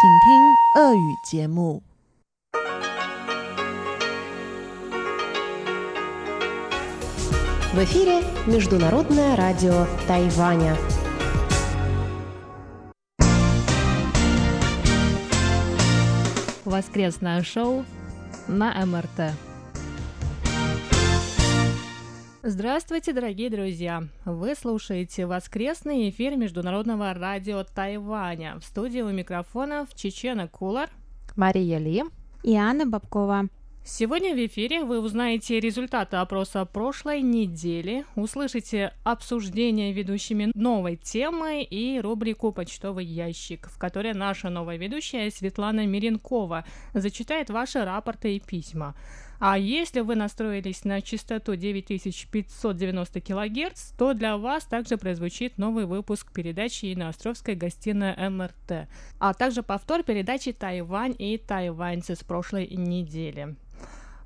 请听俄语节目。 В эфире Международное радио Тайваня. Воскресное шоу на МРТ. Здравствуйте, дорогие друзья! Вы слушаете воскресный эфир Международного радио Тайваня. В студии у микрофонов Чечена Кулар. Мария Ли. и Анна Бабкова. Сегодня в эфире вы узнаете результаты опроса прошлой недели, услышите обсуждение ведущими новой темы и рубрику «Почтовый ящик», в которой наша новая ведущая Светлана Миренкова зачитает ваши рапорты и письма. А если вы настроились на частоту 9590 кГц, то для вас также прозвучит новый выпуск передачи на Островской гостиной МРТ, а также повтор передачи «Тайвань и тайваньцы» с прошлой недели.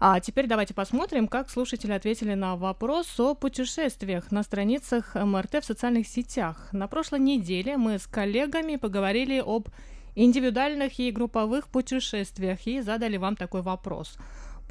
А теперь давайте посмотрим, как слушатели ответили на вопрос о путешествиях на страницах МРТ в социальных сетях. На прошлой неделе мы с коллегами поговорили об индивидуальных и групповых путешествиях и задали вам такой вопрос.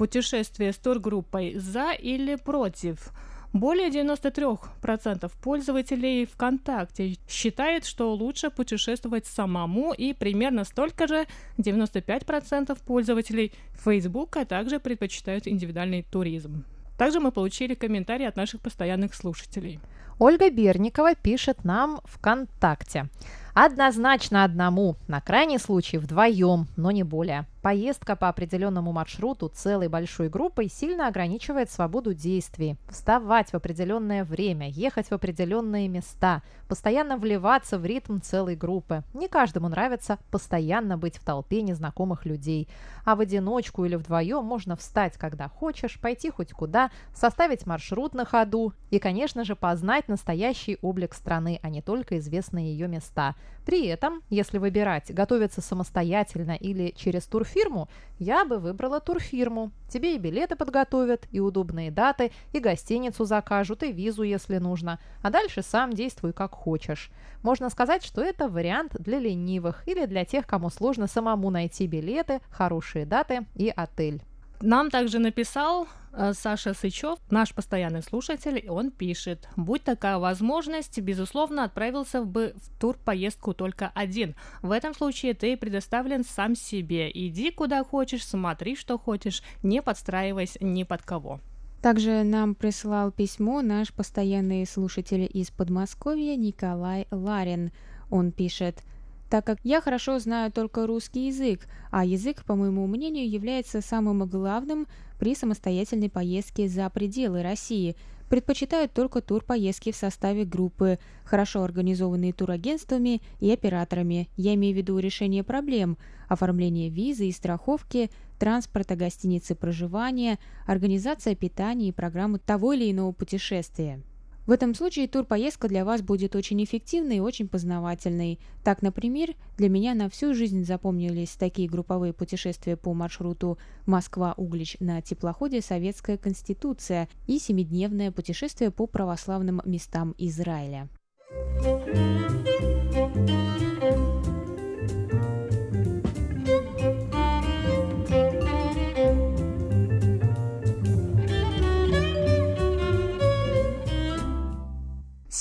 Путешествие с тургруппой «за» или «против»? Более 93% пользователей ВКонтакте считают, что лучше путешествовать самому, и примерно столько же 95% пользователей Фейсбука также предпочитают индивидуальный туризм. Также мы получили комментарии от наших постоянных слушателей. Ольга Берникова пишет нам ВКонтакте. Однозначно одному, на крайний случай вдвоем, но не более. Поездка по определенному маршруту целой большой группой сильно ограничивает свободу действий. Вставать в определенное время, ехать в определенные места, постоянно вливаться в ритм целой группы. Не каждому нравится постоянно быть в толпе незнакомых людей. А в одиночку или вдвоем можно встать, когда хочешь, пойти хоть куда, составить маршрут на ходу и, конечно же, познать настоящий облик страны, а не только известные ее места. При этом, если выбирать, готовиться самостоятельно или через турфирму, я бы выбрала турфирму. Тебе и билеты подготовят, и удобные даты, и гостиницу закажут, и визу, если нужно. А дальше сам действуй как хочешь. Можно сказать, что это вариант для ленивых или для тех, кому сложно самому найти билеты, хорошие даты и отель. Нам также написал э, Саша Сычев, наш постоянный слушатель, он пишет, будь такая возможность, безусловно, отправился бы в турпоездку только один. В этом случае ты предоставлен сам себе. Иди куда хочешь, смотри, что хочешь, не подстраиваясь ни под кого. Также нам прислал письмо наш постоянный слушатель из Подмосковья Николай Ларин. Он пишет так как я хорошо знаю только русский язык, а язык, по моему мнению, является самым главным при самостоятельной поездке за пределы России. Предпочитаю только турпоездки в составе группы, хорошо организованные турагентствами и операторами. Я имею в виду решение проблем, оформление визы и страховки, транспорта, гостиницы проживания, организация питания и программы того или иного путешествия. В этом случае турпоездка для вас будет очень эффективной и очень познавательной. Так, например, для меня на всю жизнь запомнились такие групповые путешествия по маршруту Москва-Углич на теплоходе «Советская Конституция» и семидневное путешествие по православным местам Израиля.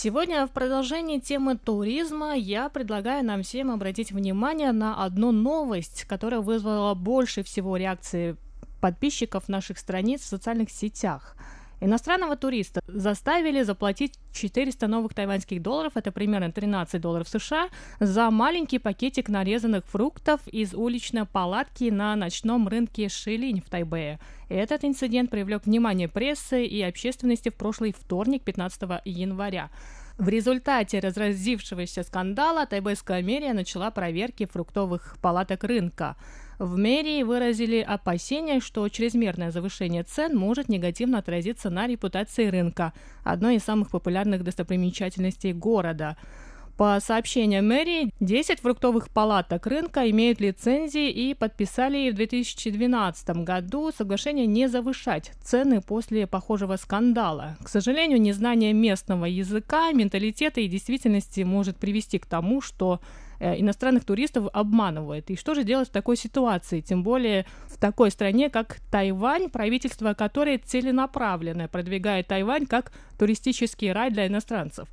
Сегодня в продолжении темы туризма я предлагаю нам всем обратить внимание на одну новость, которая вызвала больше всего реакции подписчиков наших страниц в социальных сетях. Иностранного туриста заставили заплатить 400 новых тайваньских долларов, это примерно 13 долларов США, за маленький пакетик нарезанных фруктов из уличной палатки на ночном рынке Шилинь в Тайбэе. Этот инцидент привлек внимание прессы и общественности в прошлый вторник, 15 января. В результате разразившегося скандала тайбэйская мэрия начала проверки фруктовых палаток рынка. В мэрии выразили опасения, что чрезмерное завышение цен может негативно отразиться на репутации рынка, одной из самых популярных достопримечательностей города. По сообщениям мэрии, 10 фруктовых палаток рынка имеют лицензии и подписали в 2012 году соглашение не завышать цены после похожего скандала. К сожалению, незнание местного языка, менталитета и действительности может привести к тому, что иностранных туристов обманывает. И что же делать в такой ситуации? Тем более в такой стране, как Тайвань, правительство которой целенаправленно продвигает Тайвань как туристический рай для иностранцев.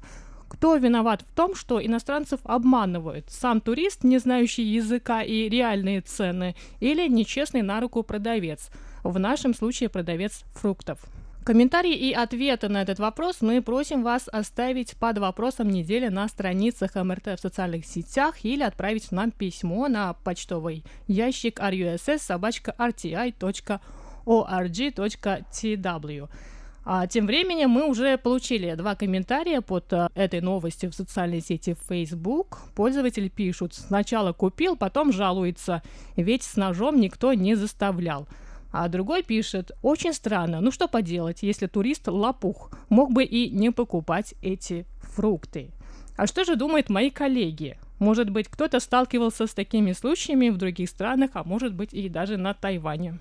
Кто виноват в том, что иностранцев обманывают? Сам турист, не знающий языка и реальные цены, или нечестный на руку продавец? В нашем случае продавец фруктов. Комментарии и ответы на этот вопрос мы просим вас оставить под вопросом недели на страницах МРТ в социальных сетях или отправить нам письмо на почтовый ящик russ.rti.org.tw. А тем временем мы уже получили два комментария под а, этой новостью в социальной сети Facebook. Пользователь пишут, сначала купил, потом жалуется, ведь с ножом никто не заставлял. А другой пишет, очень странно, ну что поделать, если турист лопух, мог бы и не покупать эти фрукты. А что же думают мои коллеги? Может быть, кто-то сталкивался с такими случаями в других странах, а может быть и даже на Тайване.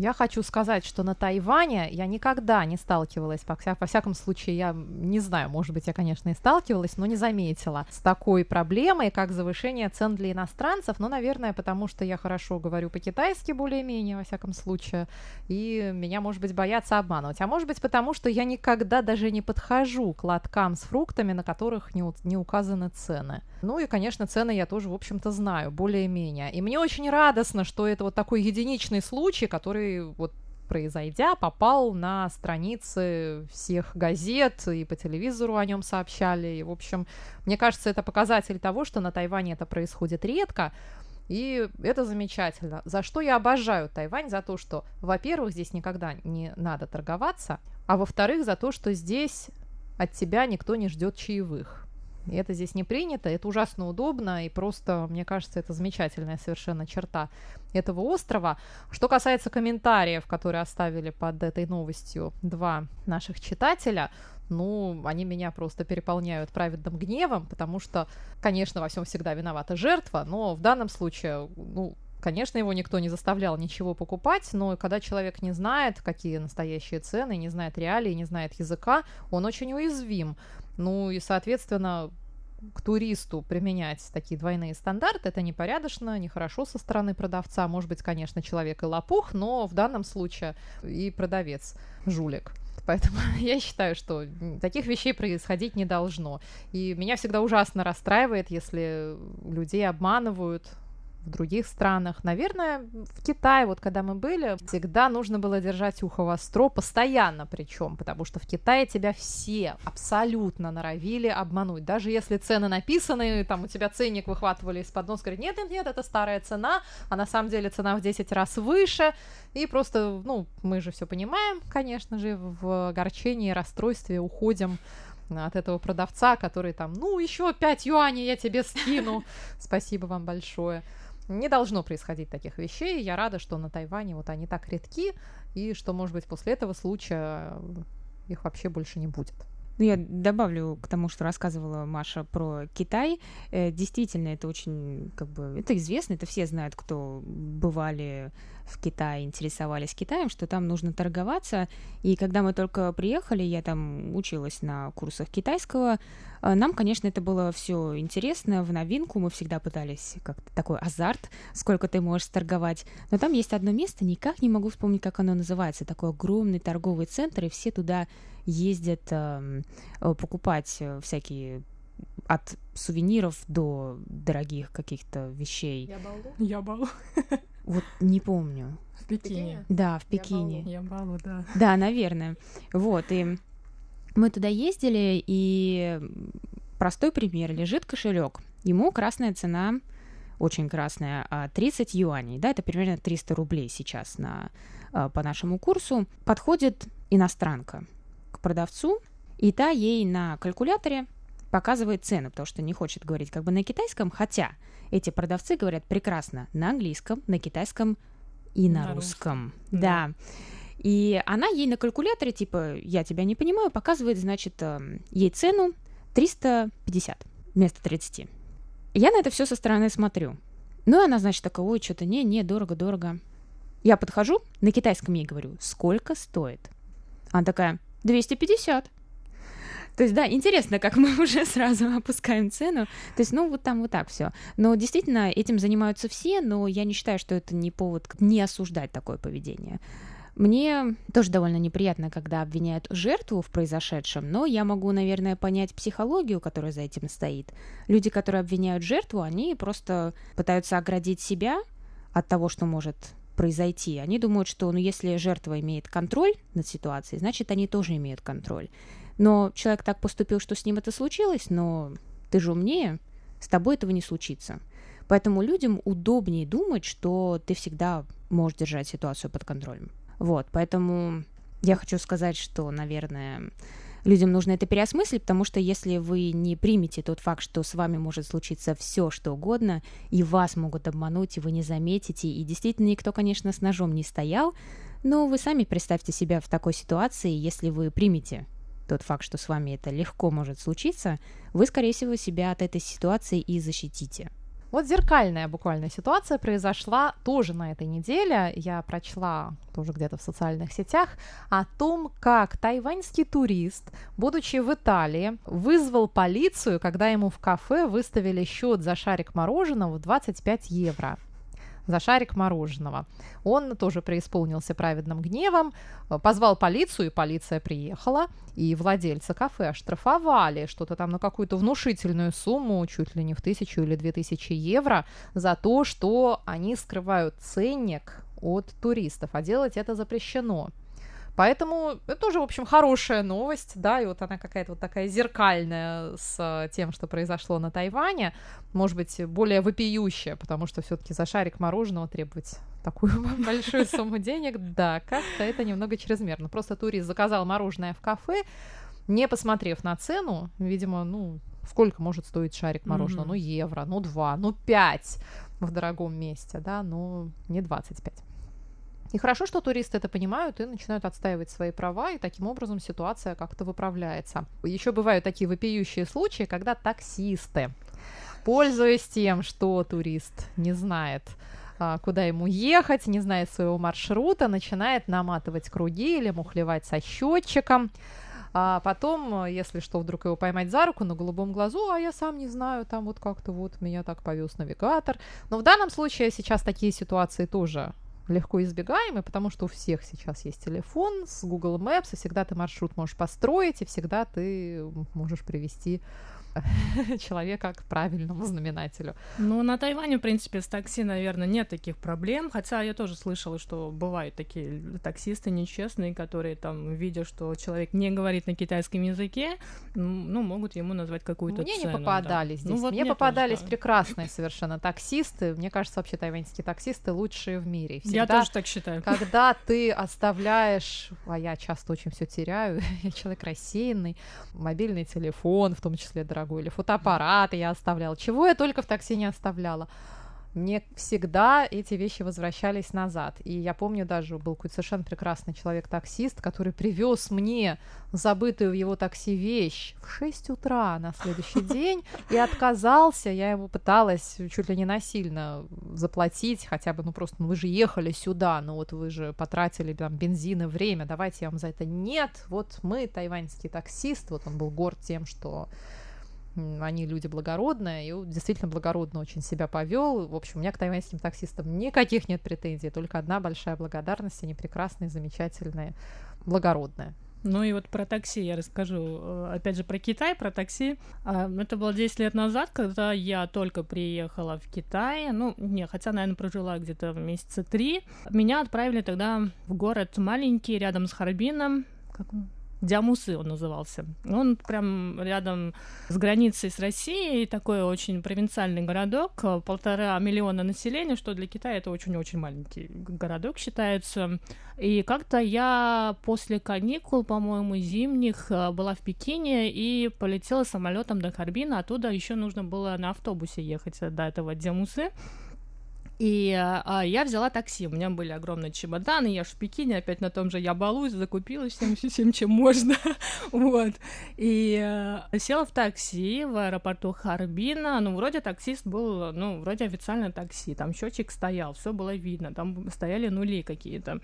Я хочу сказать, что на Тайване я никогда не сталкивалась, во, вся, во всяком случае, я не знаю, может быть, я, конечно, и сталкивалась, но не заметила с такой проблемой, как завышение цен для иностранцев, но, наверное, потому что я хорошо говорю по-китайски более-менее, во всяком случае, и меня, может быть, боятся обманывать. А может быть, потому что я никогда даже не подхожу к лоткам с фруктами, на которых не, не указаны цены. Ну и, конечно, цены я тоже, в общем-то, знаю более-менее. И мне очень радостно, что это вот такой единичный случай, который вот произойдя, попал на страницы всех газет, и по телевизору о нем сообщали. И, в общем, мне кажется, это показатель того, что на Тайване это происходит редко, и это замечательно. За что я обожаю Тайвань? За то, что, во-первых, здесь никогда не надо торговаться, а во-вторых, за то, что здесь от тебя никто не ждет чаевых. И это здесь не принято, это ужасно удобно, и просто, мне кажется, это замечательная совершенно черта этого острова. Что касается комментариев, которые оставили под этой новостью два наших читателя, ну, они меня просто переполняют праведным гневом, потому что, конечно, во всем всегда виновата жертва, но в данном случае, ну, Конечно, его никто не заставлял ничего покупать, но когда человек не знает, какие настоящие цены, не знает реалии, не знает языка, он очень уязвим. Ну и, соответственно, к туристу применять такие двойные стандарты, это непорядочно, нехорошо со стороны продавца. Может быть, конечно, человек и лопух, но в данном случае и продавец жулик. Поэтому я считаю, что таких вещей происходить не должно. И меня всегда ужасно расстраивает, если людей обманывают, в других странах. Наверное, в Китае, вот когда мы были, всегда нужно было держать ухо востро, постоянно причем, потому что в Китае тебя все абсолютно норовили обмануть. Даже если цены написаны, там у тебя ценник выхватывали из-под носа, говорят, нет, нет, нет, это старая цена, а на самом деле цена в 10 раз выше, и просто, ну, мы же все понимаем, конечно же, в огорчении, расстройстве уходим от этого продавца, который там, ну, еще 5 юаней я тебе скину. Спасибо вам большое не должно происходить таких вещей. Я рада, что на Тайване вот они так редки, и что, может быть, после этого случая их вообще больше не будет. Ну, я добавлю к тому, что рассказывала Маша про Китай. Э, действительно, это очень, как бы, это известно, это все знают, кто бывали в Китае, интересовались Китаем, что там нужно торговаться. И когда мы только приехали, я там училась на курсах китайского, э, нам, конечно, это было все интересно, в новинку. Мы всегда пытались как-то такой азарт, сколько ты можешь торговать. Но там есть одно место, никак не могу вспомнить, как оно называется. Такой огромный торговый центр, и все туда ездят эм, э, покупать э, всякие от сувениров до дорогих каких-то вещей. Я балу? Я балу. Вот не помню. В Пекине? Да, в Пекине. Я балу, да. Да, наверное. Вот, и мы туда ездили, и простой пример. Лежит кошелек. Ему красная цена, очень красная, 30 а, юаней. Да, это примерно 300 рублей сейчас на, а, по нашему курсу. Подходит иностранка продавцу, и та ей на калькуляторе показывает цену, потому что не хочет говорить как бы на китайском, хотя эти продавцы говорят прекрасно на английском, на китайском и на, на русском. русском. Да. да. И она ей на калькуляторе, типа, я тебя не понимаю, показывает, значит, эм, ей цену 350 вместо 30. Я на это все со стороны смотрю. Ну, и она, значит, такая, ой, что-то не, не, дорого, дорого. Я подхожу, на китайском ей говорю, сколько стоит? Она такая, 250. То есть, да, интересно, как мы уже сразу опускаем цену. То есть, ну, вот там вот так все. Но действительно, этим занимаются все, но я не считаю, что это не повод не осуждать такое поведение. Мне тоже довольно неприятно, когда обвиняют жертву в произошедшем, но я могу, наверное, понять психологию, которая за этим стоит. Люди, которые обвиняют жертву, они просто пытаются оградить себя от того, что может произойти. Они думают, что ну, если жертва имеет контроль над ситуацией, значит, они тоже имеют контроль. Но человек так поступил, что с ним это случилось, но ты же умнее, с тобой этого не случится. Поэтому людям удобнее думать, что ты всегда можешь держать ситуацию под контролем. Вот, поэтому я хочу сказать, что, наверное, людям нужно это переосмыслить, потому что если вы не примете тот факт, что с вами может случиться все, что угодно, и вас могут обмануть, и вы не заметите, и действительно никто, конечно, с ножом не стоял, но вы сами представьте себя в такой ситуации, если вы примете тот факт, что с вами это легко может случиться, вы, скорее всего, себя от этой ситуации и защитите. Вот зеркальная буквально ситуация произошла тоже на этой неделе. Я прочла тоже где-то в социальных сетях о том, как тайваньский турист, будучи в Италии, вызвал полицию, когда ему в кафе выставили счет за шарик мороженого в 25 евро за шарик мороженого. Он тоже преисполнился праведным гневом, э, позвал полицию, и полиция приехала, и владельца кафе оштрафовали что-то там на какую-то внушительную сумму, чуть ли не в тысячу или две тысячи евро, за то, что они скрывают ценник от туристов, а делать это запрещено. Поэтому это тоже, в общем, хорошая новость, да, и вот она какая-то вот такая зеркальная с тем, что произошло на Тайване, может быть, более вопиющая, потому что все-таки за шарик мороженого требовать такую большую сумму денег, да, как-то это немного чрезмерно. Просто турист заказал мороженое в кафе, не посмотрев на цену, видимо, ну, сколько может стоить шарик мороженого? Mm-hmm. Ну, евро, ну, два, ну, пять в дорогом месте, да, ну, не 25. И хорошо, что туристы это понимают и начинают отстаивать свои права, и таким образом ситуация как-то выправляется. Еще бывают такие вопиющие случаи, когда таксисты, пользуясь тем, что турист не знает, а, куда ему ехать, не знает своего маршрута, начинает наматывать круги или мухлевать со счетчиком. А потом, если что, вдруг его поймать за руку на голубом глазу, а я сам не знаю, там вот как-то вот меня так повез навигатор. Но в данном случае сейчас такие ситуации тоже легко избегаемый, потому что у всех сейчас есть телефон с Google Maps, и всегда ты маршрут можешь построить, и всегда ты можешь привести человека к правильному знаменателю. Ну, на Тайване, в принципе, с такси, наверное, нет таких проблем, хотя я тоже слышала, что бывают такие таксисты нечестные, которые там, видя, что человек не говорит на китайском языке, ну, могут ему назвать какую-то Мне цену. не попадались да. здесь. Ну, вот мне, мне попадались тоже, да. прекрасные совершенно таксисты. Мне кажется, вообще тайваньские таксисты лучшие в мире. Всегда, Я тоже так считаю. Когда ты оставляешь, а я часто очень все теряю, я человек рассеянный, мобильный телефон, в том числе дорогой, или фотоаппарат, аппараты я оставляла, чего я только в такси не оставляла. Мне всегда эти вещи возвращались назад. И я помню даже, был какой-то совершенно прекрасный человек-таксист, который привез мне забытую в его такси вещь в 6 утра на следующий день и отказался. Я ему пыталась чуть ли не насильно заплатить, хотя бы, ну просто, ну вы же ехали сюда, ну вот вы же потратили там бензин и время, давайте я вам за это нет. Вот мы, тайваньский таксист, вот он был горд тем, что они люди благородные, и действительно благородно очень себя повел. В общем, у меня к тайваньским таксистам никаких нет претензий, только одна большая благодарность, они прекрасные, замечательные, благородные. Ну и вот про такси я расскажу. Э, опять же, про Китай, про такси. А, это было 10 лет назад, когда я только приехала в Китай. Ну, не, хотя, наверное, прожила где-то месяца три. Меня отправили тогда в город маленький, рядом с Харбином. Как он? Диамусы он назывался. Он прям рядом с границей с Россией, такой очень провинциальный городок, полтора миллиона населения, что для Китая это очень-очень маленький городок считается. И как-то я после каникул, по-моему, зимних э, была в Пекине и полетела самолетом до Харбина, оттуда еще нужно было на автобусе ехать до этого Диамусы. И а, я взяла такси. У меня были огромные чемоданы. Я ж в Пекине опять на том же я балуюсь, закупилась всем, всем чем можно. вот. И а, села в такси в аэропорту Харбина. Ну, вроде таксист был, ну, вроде официально такси. Там счетчик стоял, все было видно. Там стояли нули какие-то.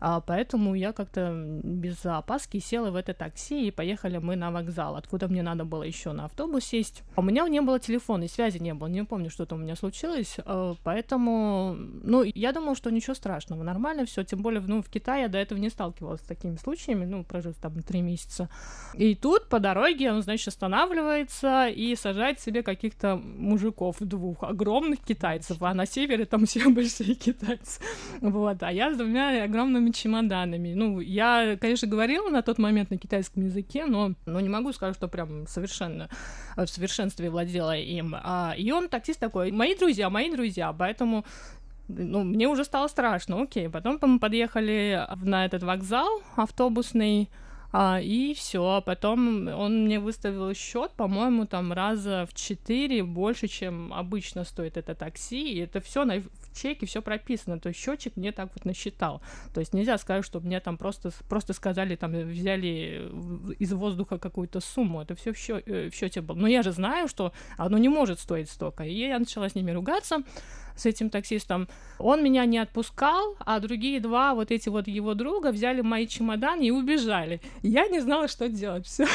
А, поэтому я как-то без опаски села в это такси, и поехали мы на вокзал, откуда мне надо было еще на автобус сесть. А у меня не было телефона, и связи не было, не помню, что там у меня случилось, а, поэтому, ну, я думала, что ничего страшного, нормально все, тем более, ну, в Китае я до этого не сталкивалась с такими случаями, ну, прожив там три месяца. И тут по дороге он, значит, останавливается и сажает себе каких-то мужиков двух, огромных китайцев, а на севере там все большие китайцы. Вот, а я с двумя огромными чемоданами. Ну, я, конечно, говорила на тот момент на китайском языке, но, но не могу сказать, что прям совершенно в совершенстве владела им. А, и он таксист такой, мои друзья, мои друзья, поэтому ну, мне уже стало страшно, окей. Потом мы подъехали на этот вокзал автобусный, а, и все. Потом он мне выставил счет, по-моему, там раза в четыре больше, чем обычно стоит это такси. И это все на чеке все прописано. То есть счетчик мне так вот насчитал. То есть нельзя сказать, что мне там просто, просто сказали, там взяли из воздуха какую-то сумму. Это все в, счё, э, в счете было. Но я же знаю, что оно не может стоить столько. И я начала с ними ругаться с этим таксистом. Он меня не отпускал, а другие два, вот эти вот его друга, взяли мои чемоданы и убежали. Я не знала, что делать. Все.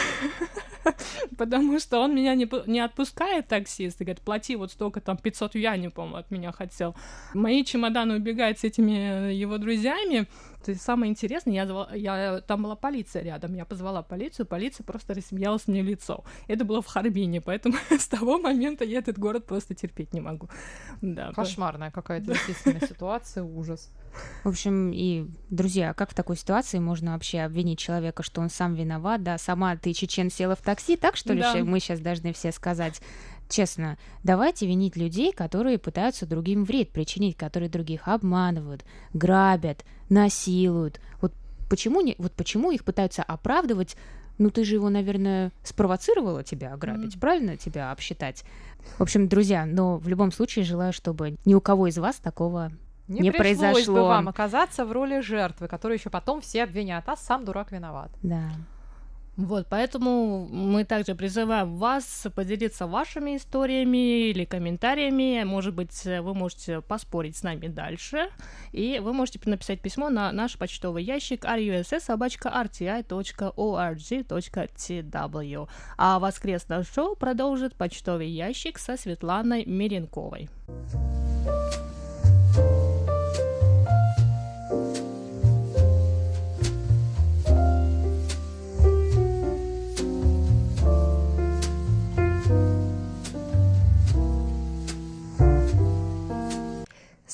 Потому что он меня не, не отпускает, таксист, и говорит, плати вот столько, там, 500 юаней, по-моему, от меня хотел. Мои чемоданы убегают с этими его друзьями, то есть самое интересное, я, звала, я, там была полиция рядом, я позвала полицию, полиция просто рассмеялась мне в лицо. Это было в Харбине, поэтому с того момента я этот город просто терпеть не могу. Да, Кошмарная какая-то действительно ситуация, ужас. В общем, и, друзья, как в такой ситуации можно вообще обвинить человека, что он сам виноват, да, сама ты, чечен, села в такси, так что ли, да. мы сейчас должны все сказать? Честно, давайте винить людей, которые пытаются другим вред причинить, которые других обманывают, грабят, насилуют. Вот почему, не, вот почему их пытаются оправдывать ну ты же его, наверное, спровоцировала тебя ограбить, mm. правильно тебя обсчитать? В общем, друзья, но в любом случае желаю, чтобы ни у кого из вас такого не, не произошло. бы вам оказаться в роли жертвы, которую еще потом все обвинят, а сам дурак виноват. Да. Вот, поэтому мы также призываем вас поделиться вашими историями или комментариями. Может быть, вы можете поспорить с нами дальше. И вы можете написать письмо на наш почтовый ящик russ.rti.org.tw. А воскресное шоу продолжит почтовый ящик со Светланой Миренковой.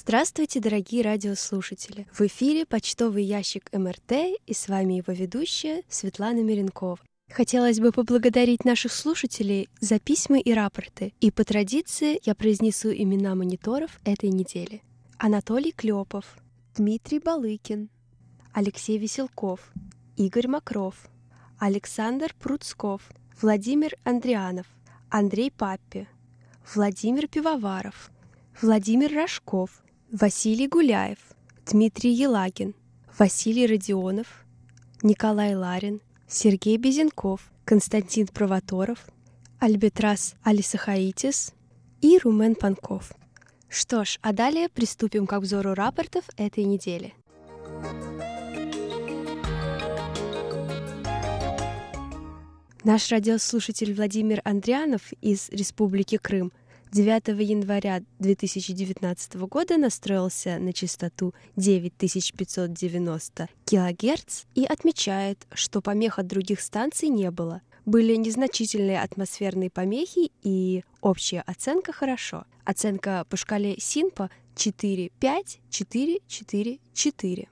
Здравствуйте, дорогие радиослушатели! В эфире почтовый ящик МРТ и с вами его ведущая Светлана Миренкова. Хотелось бы поблагодарить наших слушателей за письма и рапорты, и по традиции я произнесу имена мониторов этой недели. Анатолий Клепов, Дмитрий Балыкин, Алексей Веселков, Игорь Макров, Александр Пруцков, Владимир Андрианов, Андрей Паппи, Владимир Пивоваров, Владимир Рожков, Василий Гуляев, Дмитрий Елагин, Василий Родионов, Николай Ларин, Сергей Безенков, Константин Провоторов, Альбетрас Алисахаитис и Румен Панков. Что ж, а далее приступим к обзору рапортов этой недели. Наш радиослушатель Владимир Андрианов из Республики Крым – 9 января 2019 года настроился на частоту 9590 кГц и отмечает, что помех от других станций не было. Были незначительные атмосферные помехи и общая оценка хорошо. Оценка по шкале СИНПа 4-5-4-4-4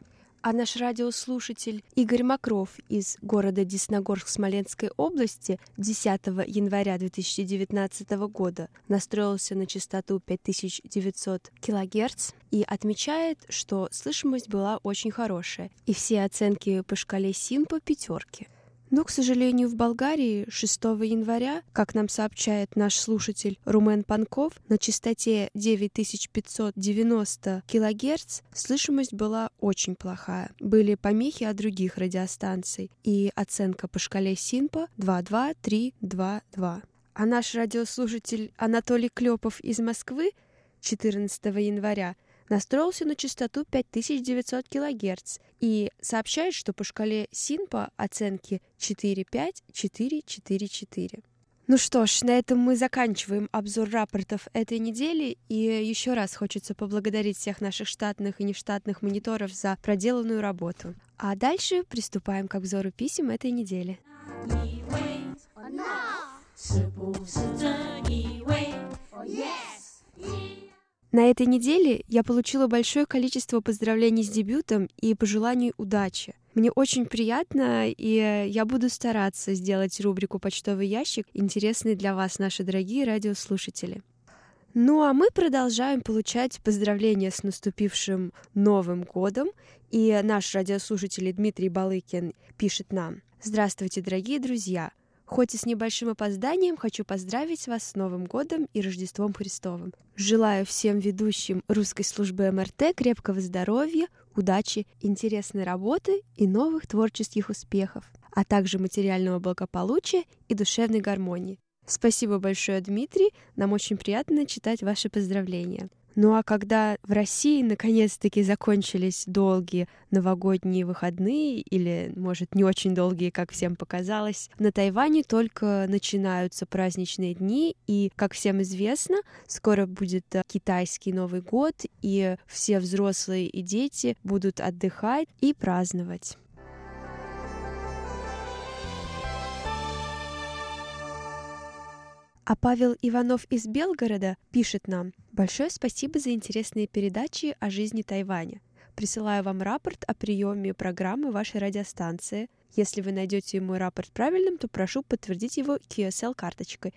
а наш радиослушатель Игорь Макров из города Десногорск Смоленской области 10 января 2019 года настроился на частоту 5900 кГц и отмечает, что слышимость была очень хорошая, и все оценки по шкале СИН по пятерке. Но, к сожалению, в Болгарии 6 января, как нам сообщает наш слушатель Румен Панков, на частоте 9590 кГц слышимость была очень плохая. Были помехи от других радиостанций, и оценка по шкале Синпа 22322. А наш радиослушатель Анатолий Клепов из Москвы 14 января настроился на частоту 5900 кГц и сообщает, что по шкале СИНПа оценки 4-5-4-4-4. Ну что ж, на этом мы заканчиваем обзор рапортов этой недели, и еще раз хочется поблагодарить всех наших штатных и нештатных мониторов за проделанную работу. А дальше приступаем к обзору писем этой недели. На этой неделе я получила большое количество поздравлений с дебютом и пожеланий удачи. Мне очень приятно, и я буду стараться сделать рубрику «Почтовый ящик» интересной для вас, наши дорогие радиослушатели. Ну а мы продолжаем получать поздравления с наступившим Новым годом, и наш радиослушатель Дмитрий Балыкин пишет нам «Здравствуйте, дорогие друзья! Хоть и с небольшим опозданием, хочу поздравить вас с Новым годом и Рождеством Христовым. Желаю всем ведущим русской службы МРТ крепкого здоровья, удачи, интересной работы и новых творческих успехов, а также материального благополучия и душевной гармонии. Спасибо большое, Дмитрий. Нам очень приятно читать ваши поздравления. Ну а когда в России наконец-таки закончились долгие новогодние выходные, или, может, не очень долгие, как всем показалось, на Тайване только начинаются праздничные дни, и, как всем известно, скоро будет э, китайский Новый год, и все взрослые и дети будут отдыхать и праздновать. А Павел Иванов из Белгорода пишет нам «Большое спасибо за интересные передачи о жизни Тайваня. Присылаю вам рапорт о приеме программы вашей радиостанции. Если вы найдете мой рапорт правильным, то прошу подтвердить его QSL-карточкой.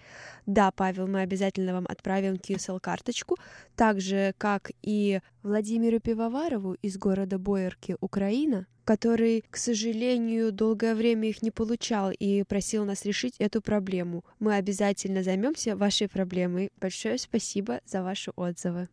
Да, Павел, мы обязательно вам отправим QSL-карточку, так же, как и Владимиру Пивоварову из города Боярки, Украина, который, к сожалению, долгое время их не получал и просил нас решить эту проблему. Мы обязательно займемся вашей проблемой. Большое спасибо за ваши отзывы.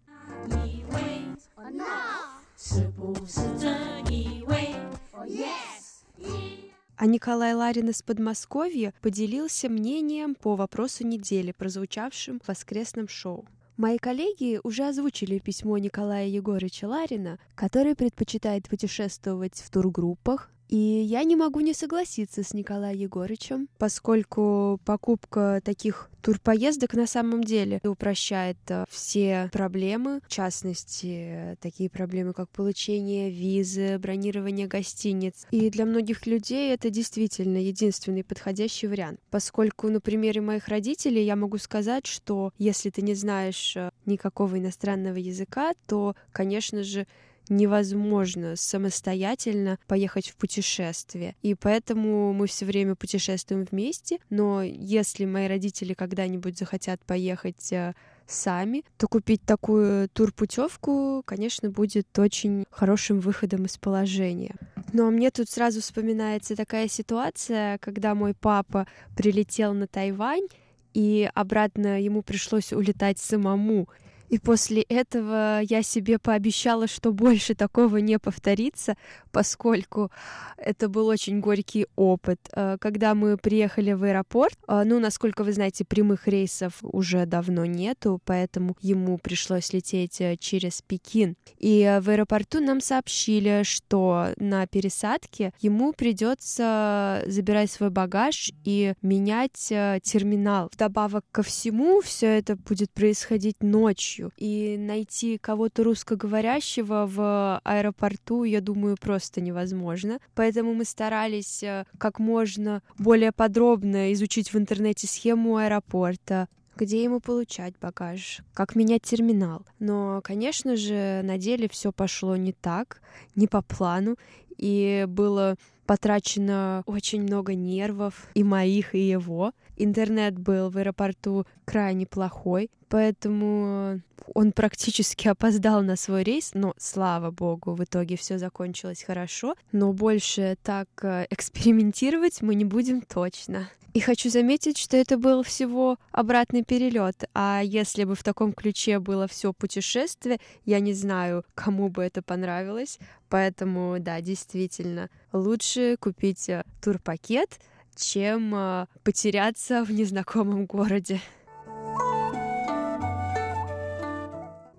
А Николай Ларин из Подмосковья поделился мнением по вопросу недели, прозвучавшим в воскресном шоу. Мои коллеги уже озвучили письмо Николая Егоровича Ларина, который предпочитает путешествовать в тургруппах, и я не могу не согласиться с Николаем Егорычем, поскольку покупка таких турпоездок на самом деле упрощает э, все проблемы, в частности, такие проблемы, как получение визы, бронирование гостиниц. И для многих людей это действительно единственный подходящий вариант, поскольку на примере моих родителей я могу сказать, что если ты не знаешь э, никакого иностранного языка, то, конечно же, невозможно самостоятельно поехать в путешествие. И поэтому мы все время путешествуем вместе. Но если мои родители когда-нибудь захотят поехать э, сами, то купить такую турпутевку, конечно, будет очень хорошим выходом из положения. Но мне тут сразу вспоминается такая ситуация, когда мой папа прилетел на Тайвань, и обратно ему пришлось улетать самому. И после этого я себе пообещала, что больше такого не повторится, поскольку это был очень горький опыт. Э, когда мы приехали в аэропорт, э, ну, насколько вы знаете, прямых рейсов уже давно нету, поэтому ему пришлось лететь э, через Пекин. И в аэропорту нам сообщили, что на пересадке ему придется забирать свой багаж и менять терминал. Вдобавок ко всему, все это будет происходить ночью ночью. И найти кого-то русскоговорящего в аэропорту, я думаю, просто невозможно. Поэтому мы старались э, как можно более подробно изучить в интернете схему аэропорта, где ему получать багаж, как менять терминал. Но, конечно же, на деле все пошло не так, не по плану, и было потрачено очень много нервов и моих, и его. Интернет был в аэропорту крайне плохой, поэтому он практически опоздал на свой рейс, но, слава богу, в итоге все закончилось хорошо, но больше так э, экспериментировать мы не будем точно. И хочу заметить, что это был всего обратный перелет, а если бы в таком ключе было все путешествие, я не знаю, кому бы это понравилось, поэтому, да, действительно, лучше купить э, турпакет, чем э, потеряться в незнакомом городе.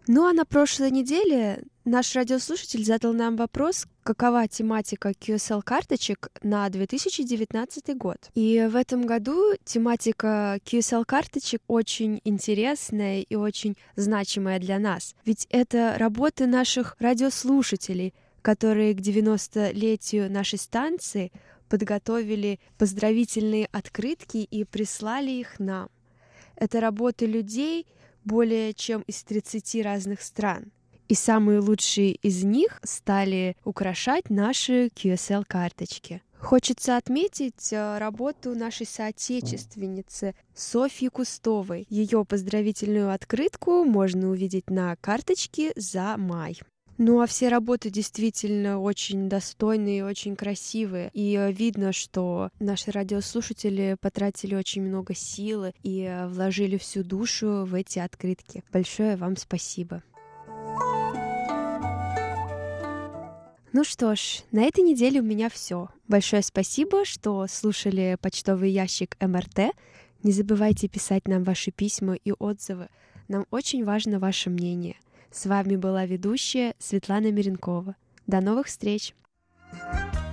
Ну а на прошлой неделе наш радиослушатель задал нам вопрос, какова тематика QSL-карточек на 2019 год. И в этом году тематика QSL-карточек очень интересная и очень значимая для нас. Ведь это работы наших радиослушателей, которые к 90-летию нашей станции подготовили поздравительные открытки и прислали их нам. Это работы людей, более чем из 30 разных стран. И самые лучшие из них стали украшать наши QSL-карточки. Хочется отметить э, работу нашей соотечественницы Софьи Кустовой. Ее поздравительную открытку можно увидеть на карточке за май. Ну а все работы действительно очень достойные очень красивые. И э, видно, что наши радиослушатели потратили очень много силы и э, вложили всю душу в эти открытки. Большое вам спасибо. Ну что ж, на этой неделе у меня все. Большое спасибо, что слушали почтовый ящик МРТ. Не забывайте писать нам ваши письма и отзывы. Нам очень важно ваше мнение. С вами была ведущая Светлана Миренкова. До новых встреч! thank you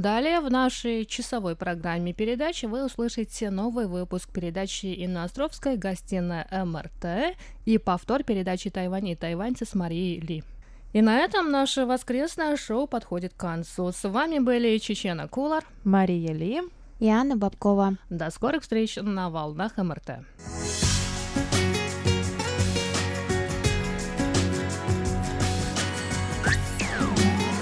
Далее в нашей часовой программе передачи вы услышите новый выпуск передачи Инна Островской «Гостиная МРТ» и повтор передачи «Тайвань и тайваньцы» с Марией Ли. И на этом наше воскресное шоу подходит к концу. С вами были Чечена Кулар, Мария Ли и Анна Бабкова. До скорых встреч на волнах МРТ.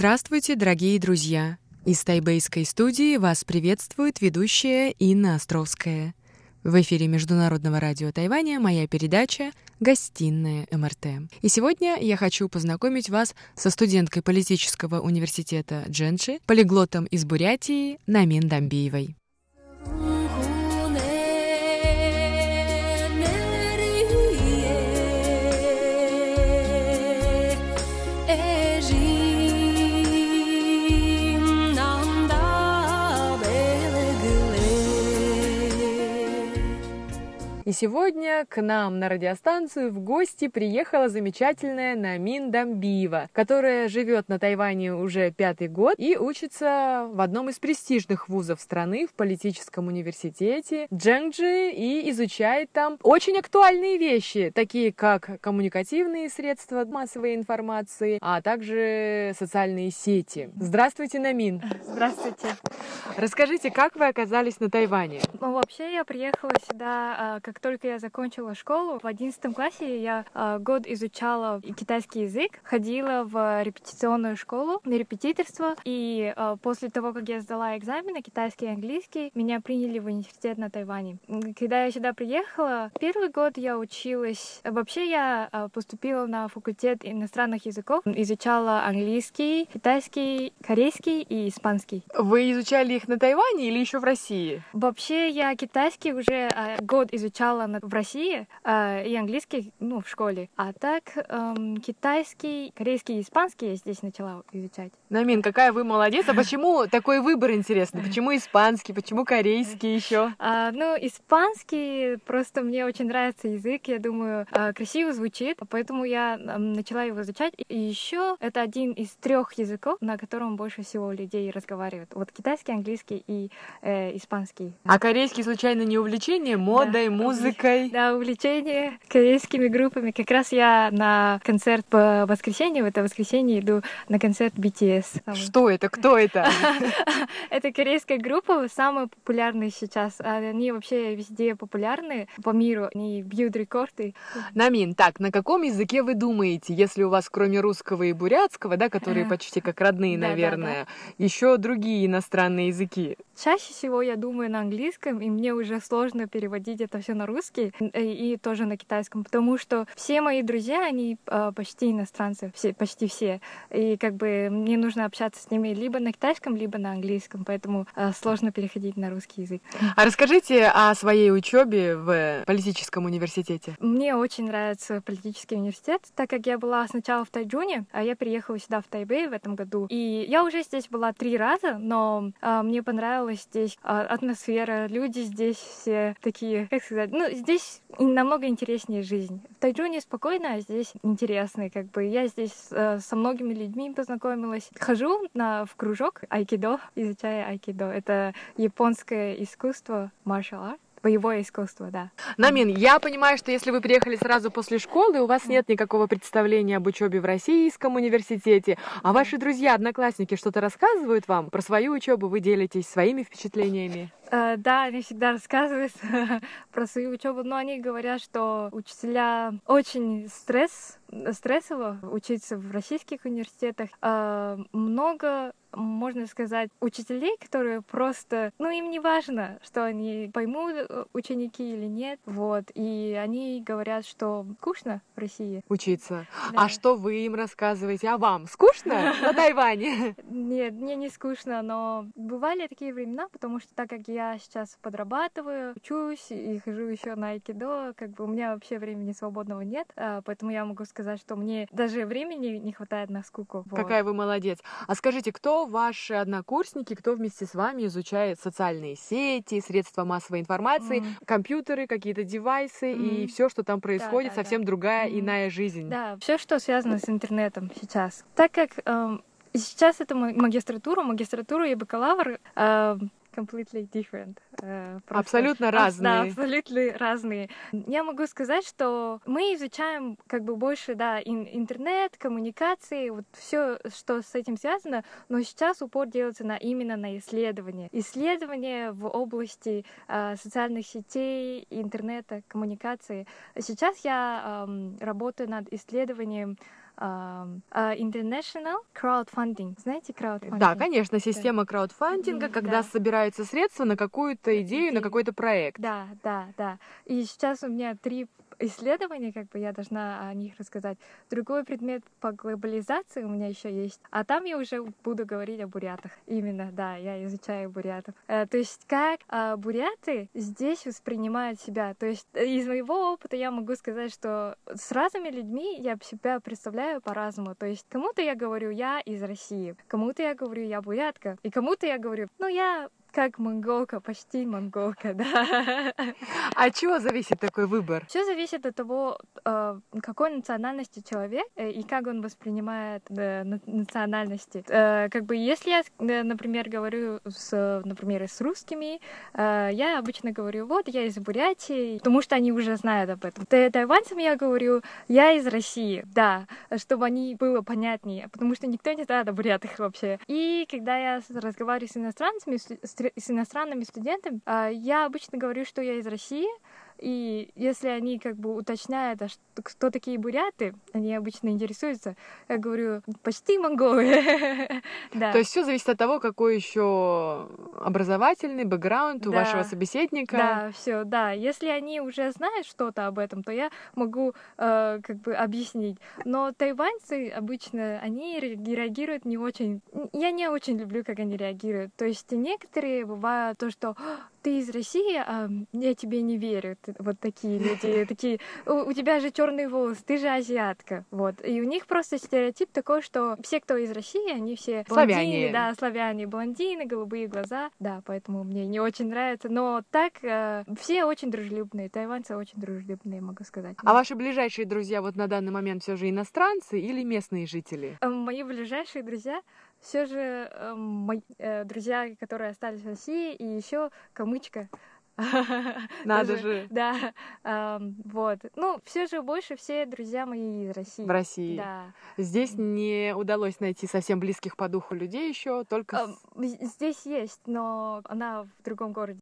Здравствуйте, дорогие друзья! Из тайбейской студии вас приветствует ведущая Инна Островская. В эфире Международного радио Тайваня моя передача «Гостиная МРТ». И сегодня я хочу познакомить вас со студенткой политического университета Дженши, полиглотом из Бурятии Намин Дамбиевой. И сегодня к нам на радиостанцию в гости приехала замечательная Намин Дамбиева, которая живет на Тайване уже пятый год и учится в одном из престижных вузов страны в политическом университете Джэнджи и изучает там очень актуальные вещи, такие как коммуникативные средства массовой информации, а также социальные сети. Здравствуйте, Намин. Здравствуйте. Расскажите, как вы оказались на Тайване? Ну, вообще я приехала сюда а, как только я закончила школу, в одиннадцатом классе я э, год изучала китайский язык, ходила в репетиционную школу на репетиторство, и э, после того, как я сдала экзамены китайский и английский, меня приняли в университет на Тайване. Когда я сюда приехала, первый год я училась... Вообще я э, поступила на факультет иностранных языков, изучала английский, китайский, корейский и испанский. Вы изучали их на Тайване или еще в России? Вообще я китайский уже э, год изучала изучала в России э, и английский, ну, в школе. А так э, китайский, корейский и испанский я здесь начала изучать. Намин, какая вы молодец. А почему такой выбор интересный? Почему испанский? Почему корейский еще? А, ну, испанский просто мне очень нравится язык. Я думаю, э, красиво звучит, поэтому я э, начала его изучать. И еще это один из трех языков, на котором больше всего людей разговаривают. Вот китайский, английский и э, испанский. А корейский случайно не увлечение модой, да, музыкой? Да, увлечение корейскими группами. Как раз я на концерт по воскресенье, в это воскресенье иду на концерт BTS. Что это? Кто это? Это корейская группа, самая популярная сейчас. Они вообще везде популярны по миру, они бьют рекорды. Намин, так, на каком языке вы думаете, если у вас кроме русского и бурятского, да, которые почти как родные, наверное, еще другие иностранные языки? Чаще всего я думаю на английском, и мне уже сложно переводить это все на русский э, и тоже на китайском, потому что все мои друзья, они э, почти иностранцы, все, почти все. И как бы мне нужно общаться с ними либо на китайском, либо на английском, поэтому э, сложно переходить на русский язык. А расскажите о своей учебе в политическом университете. Мне очень нравится политический университет, так как я была сначала в Тайджуне, а я приехала сюда в Тайбэй в этом году. И я уже здесь была три раза, но э, мне понравилась здесь атмосфера, люди здесь все такие, как сказать, ну, здесь намного интереснее жизнь. В Тайджуне спокойно, а здесь интересно. Как бы я здесь э, со многими людьми познакомилась. Хожу на, в кружок айкидо, изучая айкидо. Это японское искусство, martial art боевое искусство, да. Намин, я понимаю, что если вы приехали сразу после школы, у вас нет никакого представления об учебе в российском университете, а ваши друзья, одноклассники что-то рассказывают вам про свою учебу, вы делитесь своими впечатлениями? Uh, да, они всегда рассказывают про свою учебу, но они говорят, что учителя очень стресс, стрессово учиться в российских университетах. Uh, много можно сказать, учителей, которые просто, ну, им не важно, что они поймут э, ученики или нет, вот, и они говорят, что скучно в России. Учиться. Да. А что вы им рассказываете? А вам скучно на Тайване? Нет, мне не скучно, но бывали такие времена, потому что так как я сейчас подрабатываю, учусь и хожу еще на айкидо, как бы у меня вообще времени свободного нет, а, поэтому я могу сказать, что мне даже времени не хватает на скуку. Какая вы молодец. А скажите, кто ваши однокурсники, кто вместе с вами изучает социальные сети, средства массовой информации, mm. компьютеры, какие-то девайсы mm. и все, что там происходит, да, да, совсем да. другая mm. иная жизнь. Да, все, что связано с интернетом сейчас. Так как эм, сейчас это магистратура, магистратура и бакалавр. Эм, completely different. Uh, абсолютно разные. Да, абсолютно разные. Я могу сказать, что мы изучаем как бы больше, да, ин- интернет, коммуникации, вот все, что с этим связано, но сейчас упор делается на именно на исследования. Исследования в области uh, социальных сетей, интернета, коммуникации. Сейчас я um, работаю над исследованием эм, э, International Crowdfunding. Знаете crowdfunding? Да, конечно, система краудфандинга, Мгм, когда да. собираются средства на какую-то идею, на Идею. какой-то проект. Да, да, да. И сейчас у меня три исследования, как бы я должна о них рассказать. Другой предмет по глобализации у меня еще есть. А там я уже буду говорить о бурятах. Именно, да, я изучаю бурятов. Э, то есть как а, буряты здесь воспринимают себя. То есть э, из моего опыта я могу сказать, что с разными людьми я себя представляю по-разному. То есть кому-то я говорю, я из России, кому-то я говорю, я бурятка, и кому-то я говорю, ну я как монголка, почти монголка, да. А чего зависит такой выбор? Все зависит от того, э, какой национальности человек э, и как он воспринимает э, на- национальности. Как бы если я, например, говорю с, например, с русскими, я обычно говорю, вот я из Бурятии, потому что они уже знают об этом. Тай- Тайваньцам я говорю, я из России, да, чтобы они было понятнее, потому что никто не знает о бурятах вообще. И когда я разговариваю с иностранцами, с, с- иностранными студентами, а, я обычно говорю, что я из России, и если они как бы уточняют, а что- кто такие буряты, они обычно интересуются, я говорю, почти монголы. Да. То есть все зависит от того, какой еще образовательный бэкграунд у Да. вашего собеседника. Да, все, да. Если они уже знают что-то об этом, то я могу э, как бы объяснить. Но тайваньцы обычно они ре- реагируют не очень. Я не очень люблю, как они реагируют. То есть некоторые бывают то, что «А, ты из России, а я тебе не верю. Ты- Вот такие люди, такие. У, у тебя же черный волос, ты же азиатка, вот. И у них просто стереотип такой, что все, кто из России, они все Славяне. блондины, да, славяне, блондины, голубые глаза, да, поэтому мне не очень нравится. Но так э, все очень дружелюбные, тайваньцы очень дружелюбные, могу сказать. А ваши ближайшие друзья вот на данный момент все же иностранцы или местные жители? Э, Мои ближайшие друзья все же э, мои, э, друзья, которые остались в России, и еще камычка. Надо же. Да, вот. Ну, все же больше все друзья мои из России. В России. Да. Здесь не удалось найти совсем близких по духу людей еще, только з- Здесь есть, но она в другом городе.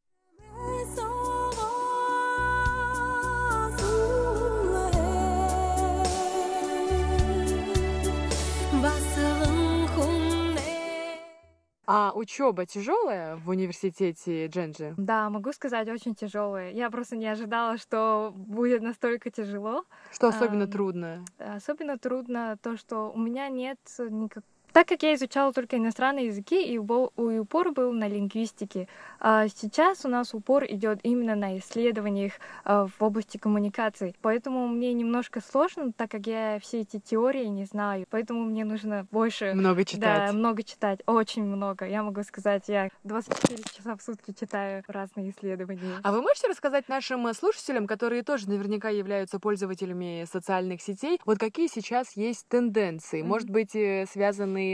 А учеба тяжелая в университете Дженджи? Да, могу сказать, очень тяжелые. Я просто не ожидала, что будет настолько тяжело. Что особенно Ам, трудно? Особенно трудно то, что у меня нет никак... Так как я изучала только иностранные языки, и упор был на лингвистике, а сейчас у нас упор идет именно на исследованиях а, в области коммуникаций. Поэтому мне немножко сложно, так как я все эти теории не знаю. Поэтому мне нужно больше... Много Да, читать. много читать, очень много. Я могу сказать, я 24 часа в сутки читаю разные исследования. А вы можете рассказать нашим э, слушателям, которые тоже наверняка являются пользователями социальных сетей, вот какие сейчас есть тенденции, может быть, э,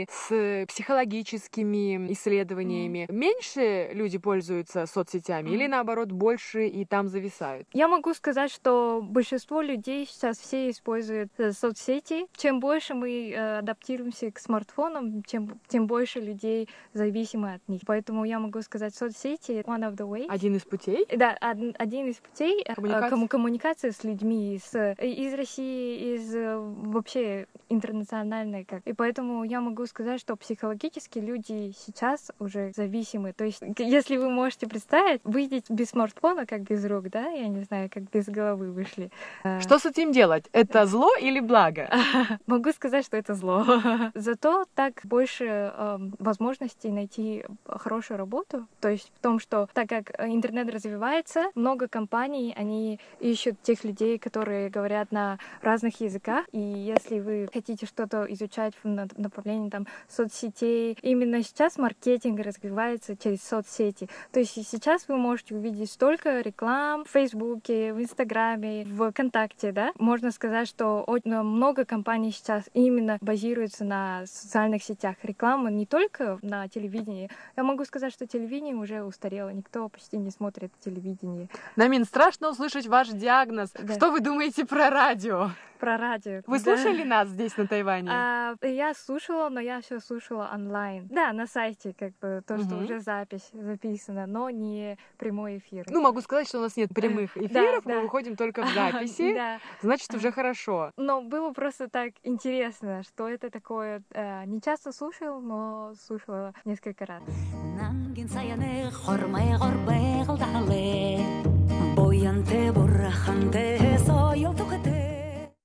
связанные с психологическими исследованиями? Меньше люди пользуются соцсетями или наоборот больше и там зависают? Я могу сказать, что большинство людей сейчас все используют э, соцсети. Чем больше мы э, адаптируемся к смартфонам, чем, тем больше людей зависимы от них. Поэтому я могу сказать, соцсети — one of the ways. Один из путей? Да, од- один из путей э, Коммуникации. комму- коммуникации с людьми, с, из России, из вообще интернациональной. Как. И поэтому я могу сказать, что психологически люди сейчас уже зависимы. То есть, если вы можете представить, выйдете без смартфона, как без рук, да, я не знаю, как без головы вышли. Э, Что с этим делать? Это зло или благо? Могу сказать, что это зло. Зато так больше эм, возможностей найти хорошую работу. То есть в том, что так как интернет развивается, много компаний, они ищут тех людей, которые говорят на разных языках. И если вы хотите что-то изучать в на- направлении там соцсетей, именно сейчас маркетинг развивается через соцсети. То есть сейчас вы можете увидеть столько реклам в Фейсбуке, в Инстаграме, в ВКонтакте, да? Можно сказать, что очень много компаний сейчас именно базируются на социальных сетях. Реклама не только на телевидении. Я могу сказать, что телевидение уже устарело. Никто почти не смотрит телевидение. Намин, страшно услышать ваш диагноз. Да. Что вы думаете про радио? Про про радио. Вы Да. слушали нас здесь на Тайване? А, я слушала, но я все слушала онлайн. Да, на сайте, как бы, то, что Мгм. уже запись записана, но не прямой эфир. Ну, могу сказать, что у нас нет прямых эфиров, мы да. выходим только в записи. Да. Значит, уже хорошо. Но было просто так интересно, что это такое. э, не часто слушал, но слушала несколько раз. Нанген саяны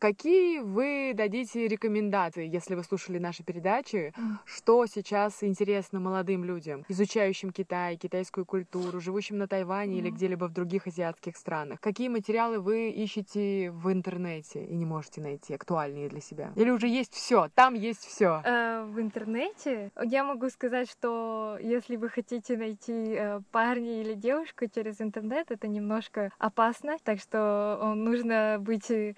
Какие вы дадите рекомендации, если вы слушали наши передачи, что сейчас интересно молодым людям, изучающим Китай, китайскую культуру, живущим на Тайване или где-либо в других азиатских странах? Какие материалы вы ищете в интернете и не можете найти актуальные для себя? Или уже есть все? Там есть все. Э, в интернете я могу сказать, что если вы хотите найти э, парня или девушку через интернет, это немножко опасно, так что э, нужно быть э,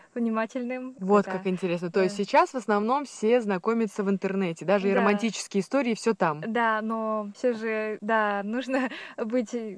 внимательным. Вот Да. как интересно. То есть Да. сейчас в основном все знакомятся в интернете, даже и Да. романтические истории, все там. Да, но все же, да, нужно быть э,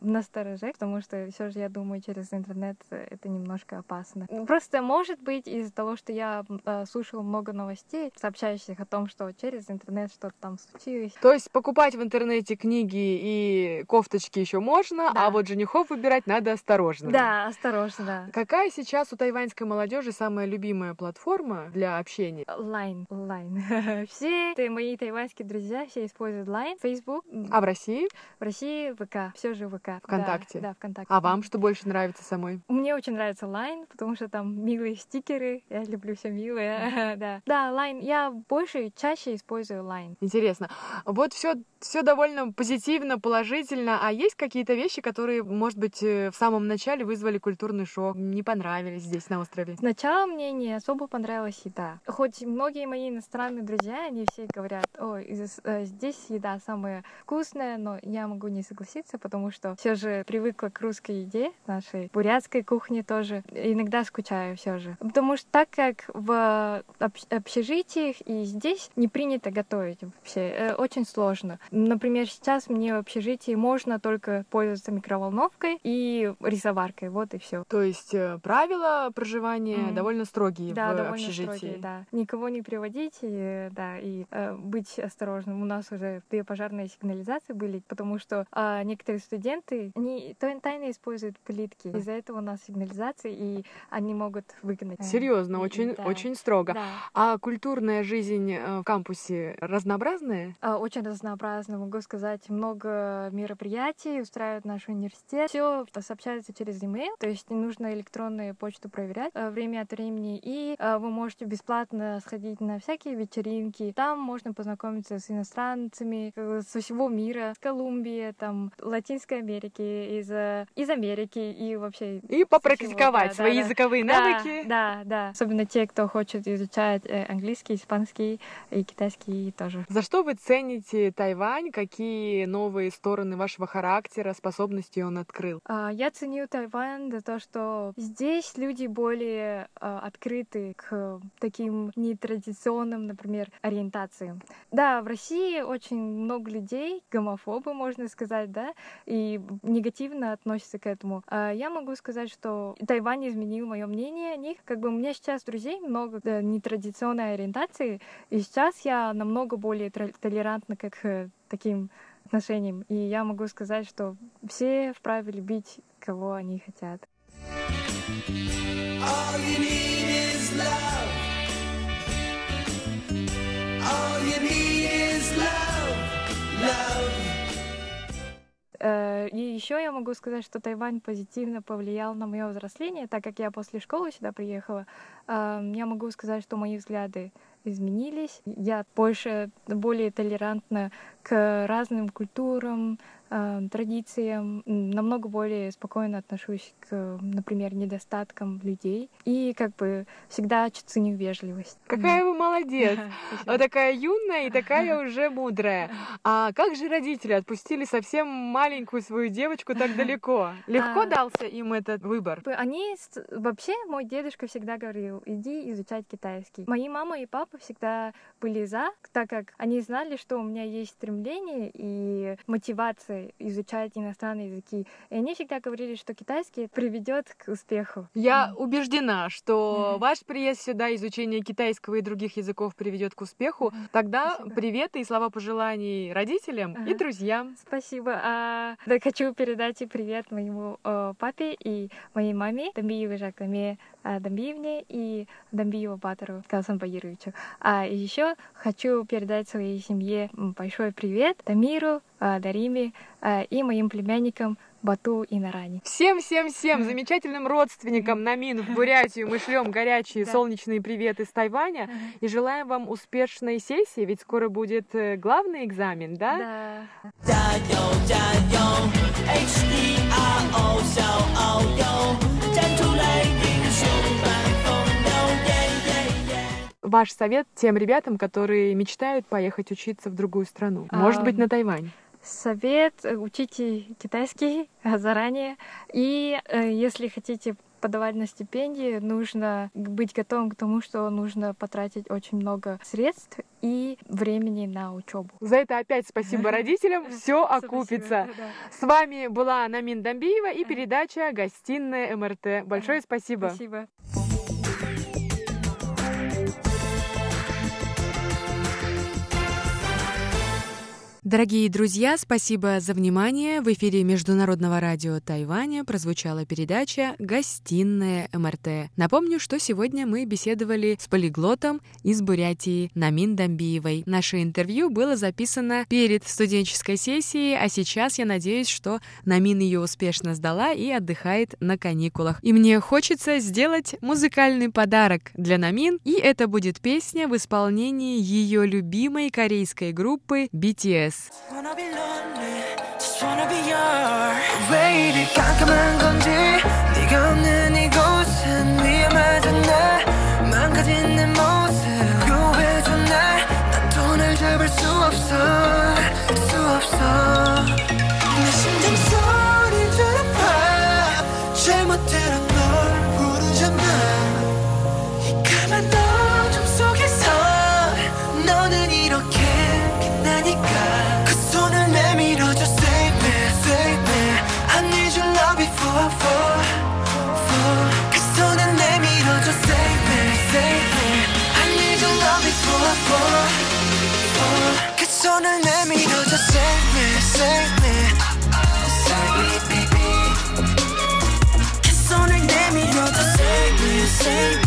настороже, потому что все же, я думаю, через интернет э, это немножко опасно. Просто, может быть, из-за того, что я э, слушала много новостей, сообщающих о том, что через интернет что-то там случилось. То есть покупать в интернете книги и кофточки еще можно, Да. а вот женихов выбирать надо осторожно. Да, осторожно, да. Какая сейчас у тайваньской молодежи самая любимая платформа для общения? Line, Line. Все ты- мои тайваньские друзья все используют Line, Facebook, А в России? в России ВК, все же ВК. Да, ВКонтакте. Да, ВКонтакте. А вам что больше нравится самой? Мне очень нравится Line, потому что там милые стикеры. Я люблю все милое. да. Да, Line. Я больше, чаще использую Line. Интересно. Вот все, все довольно позитивно, положительно. А есть какие-то вещи, которые, может быть, э, в самом начале вызвали культурный шок, не понравились здесь на острове? Сначала мне не особо понравилась еда. Хоть многие мои иностранные друзья, они все говорят, ой, э, здесь еда самая вкусная, но я могу не согласиться, потому что все же привыкла к русской еде, нашей бурятской кухне тоже. Иногда скучаю все же. Потому что так как в общ- общежитиях и здесь не принято готовить вообще, э, очень сложно. Например, сейчас мне в общежитии можно только пользоваться микроволновкой и рисоваркой, вот и все. То есть э, правила проживания Мгм. довольно строгие Да, в довольно общежитии. строгие, да. Никого не приводить, и, да, и э, быть осторожным. У нас уже две пожарные сигнализации были, потому что а, некоторые студенты, они то- тайно используют плитки. Из-за этого у нас сигнализации, и они могут выгнать. Э, Серьезно, и- очень, да. очень строго. Да. А культурная жизнь э, в кампусе разнообразная? А, Очень разнообразно, могу сказать, много мероприятий устраивает наш университет. Все сообщается через email, то есть не нужно электронную почту проверять э, время от времени. И э, вы можете бесплатно сходить на всякие вечеринки. Там можно познакомиться с иностранцами э, со всего мира, с Колумбии, там, Латинской Америки, из, э, из Америки и вообще И попрактиковать да, свои да. языковые да, навыки. Да, да. Особенно те, кто хочет изучать э, английский, испанский и китайский тоже. За что вы цените Тайвань? Какие новые стороны вашего характера, способностей он открыл? А, Я ценю Тайвань за то, что здесь люди более а, открыты к таким нетрадиционным, например, ориентациям. Да, в России очень много людей, гомофобы, можно сказать, да, и негативно относятся к этому. А Я могу сказать, что Тайвань изменил мое мнение о них. Как бы у меня сейчас друзей много нетрадиционной ориентации, и сейчас я намного более толерантна к таким отношениям. И я могу сказать, что все вправе любить, кого они хотят. И еще я могу сказать, что Тайвань позитивно повлиял на мое взросление, так как я после школы сюда приехала. э, Я могу сказать, что мои взгляды изменились. Я больше, более толерантна к разным культурам, традициям, м, намного более спокойно отношусь к, например, недостаткам людей и как бы всегда ценю вежливость. Какая вы молодец! Вот такая юная и такая уже мудрая. А как же родители отпустили совсем маленькую свою девочку так далеко? Легко А. дался им этот выбор? Они вообще мой дедушка всегда говорил, иди изучать китайский. Мои мама и папа всегда были за, так как они знали, что у меня есть стремление и мотивация изучать иностранные языки. И они всегда говорили, что китайский приведет к успеху. Я убеждена, что ваш приезд сюда, изучение китайского и других языков приведет к успеху. Тогда Спасибо. привет и слова пожеланий родителям и Ага. друзьям. Спасибо. А, да, хочу передать и привет моему э, папе и моей маме Дамбиевой Жакламе а, Дамбиевне и Дамбиеву Батару Калсан Багировичу. А еще хочу передать своей семье большой привет Дамиру, а, Дариме и моим племянникам Бату и Нарани. Всем-всем-всем замечательным родственникам на Мин в Бурятию мы шлем горячие Да. солнечные приветы из Тайваня и желаем вам успешной сессии, ведь скоро будет э, главный экзамен, да? Да. Ваш совет тем ребятам, которые мечтают поехать учиться в другую страну, может быть, на Тайвань. Совет э, учите китайский заранее. И э, если хотите подавать на стипендии, нужно быть готовым к тому, что нужно потратить очень много средств и времени на учебу. За это опять спасибо родителям, все окупится. С вами была Намин Дамбиева и передача «Гостиная МРТ». Большое спасибо. Спасибо. Дорогие друзья, спасибо за внимание. В эфире Международного радио Тайваня прозвучала передача «Гостиная МРТ». Напомню, что сегодня мы беседовали с полиглотом из Бурятии Намин Дамбиевой. Наше интервью было записано перед студенческой сессией, а сейчас я надеюсь, что Намин ее успешно сдала и отдыхает на каникулах. И мне хочется сделать музыкальный подарок для Намин, и это будет песня в исполнении ее любимой корейской группы BTS. 왜 이리 깜깜한 건지 네가 없는 이곳은 위험하잖아. 망가진 내 모습 유해줘 날. 난 돈을 잡을 수 없어, 수 없어. thing